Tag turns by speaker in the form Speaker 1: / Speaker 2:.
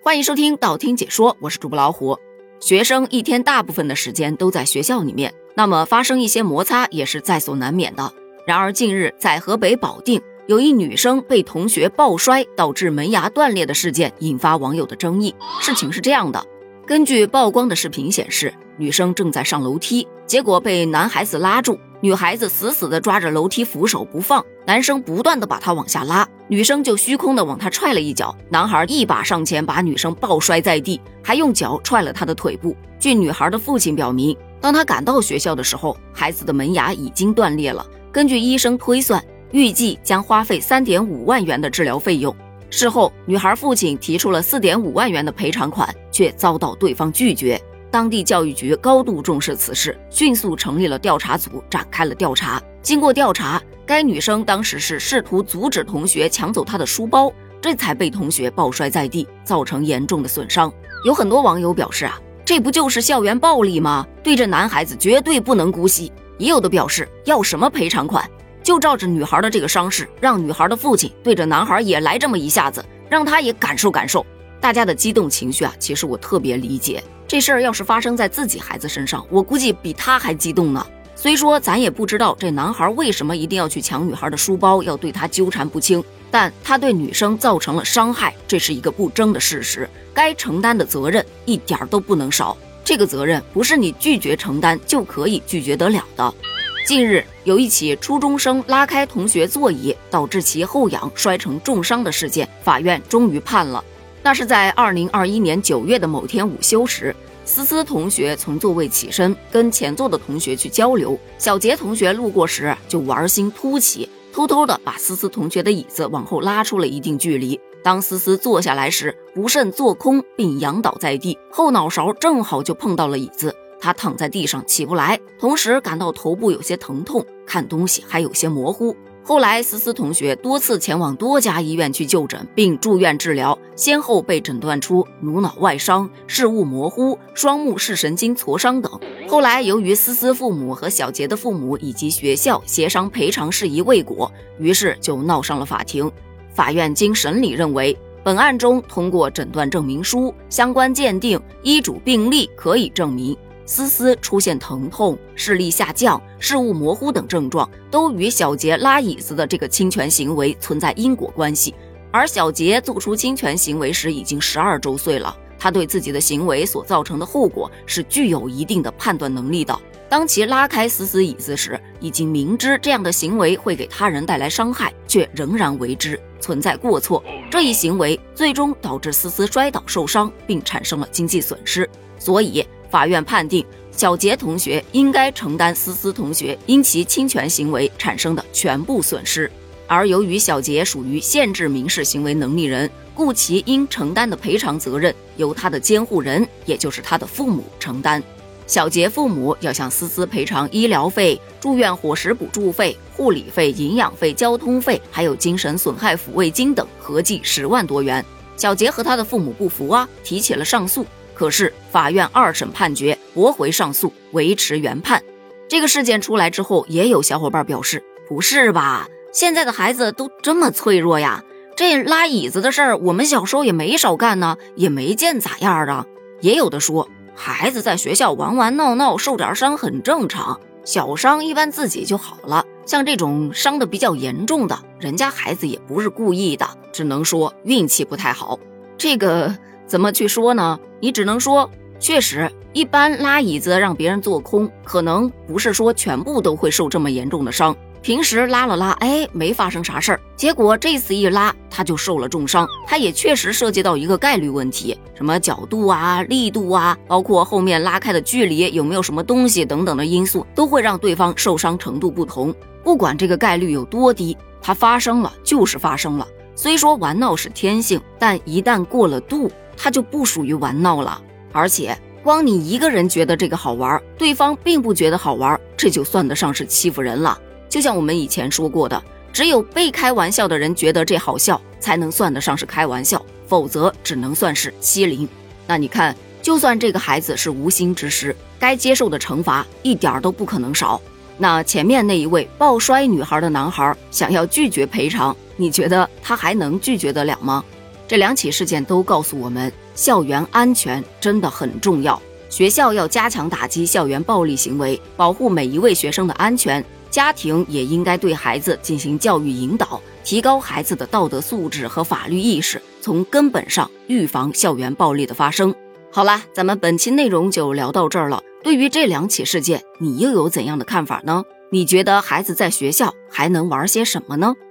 Speaker 1: 欢迎收听道听解说，我是主播老虎。学生一天大部分的时间都在学校里面，那么发生一些摩擦也是在所难免的。然而近日在河北保定，有一女生被同学抱摔导致门牙断裂的事件引发网友的争议。事情是这样的，根据曝光的视频显示，女生正在上楼梯，结果被男孩子拉住。女孩子死死地抓着楼梯扶手不放，男生不断地把她往下拉，女生就虚空地往他踹了一脚，男孩一把上前把女生抱摔在地，还用脚踹了她的腿部。据女孩的父亲表明，当他赶到学校的时候，孩子的门牙已经断裂了。根据医生推算，预计将花费三点五万元的治疗费用。事后，女孩父亲提出了四点五万元的赔偿款，却遭到对方拒绝。当地教育局高度重视此事，迅速成立了调查组，展开了调查。经过调查，该女生当时是试图阻止同学抢走她的书包，这才被同学抱摔在地，造成严重的损伤。有很多网友表示啊，这不就是校园暴力吗？对这男孩子绝对不能姑息。也有的表示要什么赔偿款，就照着女孩的这个伤势，让女孩的父亲对着男孩也来这么一下子，让他也感受感受。大家的激动情绪啊，其实我特别理解。这事儿要是发生在自己孩子身上，我估计比他还激动呢。虽说咱也不知道这男孩为什么一定要去抢女孩的书包，要对她纠缠不清，但他对女生造成了伤害，这是一个不争的事实，该承担的责任一点都不能少。这个责任不是你拒绝承担就可以拒绝得了的。近日有一起初中生拉开同学座椅，导致其后仰摔成重伤的事件，法院终于判了。那是在二零二一年九月的某天午休时，思思同学从座位起身，跟前座的同学去交流。小杰同学路过时就玩心突起，偷偷的把思思同学的椅子往后拉出了一定距离。当思思坐下来时，不慎坐空并仰倒在地，后脑勺正好就碰到了椅子，他躺在地上起不来，同时感到头部有些疼痛，看东西还有些模糊。后来，思思同学多次前往多家医院去就诊，并住院治疗，先后被诊断出颅脑外伤、视物模糊、双目视神经挫伤等。后来，由于思思父母和小杰的父母以及学校协商赔偿事宜未果，于是就闹上了法庭。法院经审理认为，本案中通过诊断证明书、相关鉴定、医嘱病历可以证明。思思出现疼痛、视力下降、视物模糊等症状，都与小杰拉椅子的这个侵权行为存在因果关系。而小杰做出侵权行为时已经十二周岁了，他对自己的行为所造成的后果是具有一定的判断能力的。当其拉开思思椅子时，已经明知这样的行为会给他人带来伤害，却仍然为之，存在过错。这一行为最终导致思思摔倒受伤，并产生了经济损失，所以。法院判定，小杰同学应该承担思思同学因其侵权行为产生的全部损失，而由于小杰属于限制民事行为能力人，故其应承担的赔偿责任由他的监护人，也就是他的父母承担。小杰父母要向思思赔偿医疗费、住院伙食补助费、护理费、营养费、交通费，还有精神损害抚慰金等，合计十万多元。小杰和他的父母不服啊，提起了上诉。可是法院二审判决驳回上诉，维持原判。这个事件出来之后，也有小伙伴表示：“不是吧？现在的孩子都这么脆弱呀？这拉椅子的事儿，我们小时候也没少干呢，也没见咋样啊。”也有的说，孩子在学校玩玩闹闹，受点伤很正常，小伤一般自己就好了。像这种伤的比较严重的，人家孩子也不是故意的，只能说运气不太好。这个。怎么去说呢？你只能说，确实，一般拉椅子让别人坐空，可能不是说全部都会受这么严重的伤。平时拉了拉，哎，没发生啥事儿。结果这次一拉，他就受了重伤。他也确实涉及到一个概率问题，什么角度啊、力度啊，包括后面拉开的距离有没有什么东西等等的因素，都会让对方受伤程度不同。不管这个概率有多低，它发生了就是发生了。虽说玩闹是天性，但一旦过了度。他就不属于玩闹了，而且光你一个人觉得这个好玩，对方并不觉得好玩，这就算得上是欺负人了。就像我们以前说过的，只有被开玩笑的人觉得这好笑，才能算得上是开玩笑，否则只能算是欺凌。那你看，就算这个孩子是无心之失，该接受的惩罚一点都不可能少。那前面那一位抱摔女孩的男孩想要拒绝赔偿，你觉得他还能拒绝得了吗？这两起事件都告诉我们，校园安全真的很重要。学校要加强打击校园暴力行为，保护每一位学生的安全。家庭也应该对孩子进行教育引导，提高孩子的道德素质和法律意识，从根本上预防校园暴力的发生。好啦，咱们本期内容就聊到这儿了。对于这两起事件，你又有怎样的看法呢？你觉得孩子在学校还能玩些什么呢？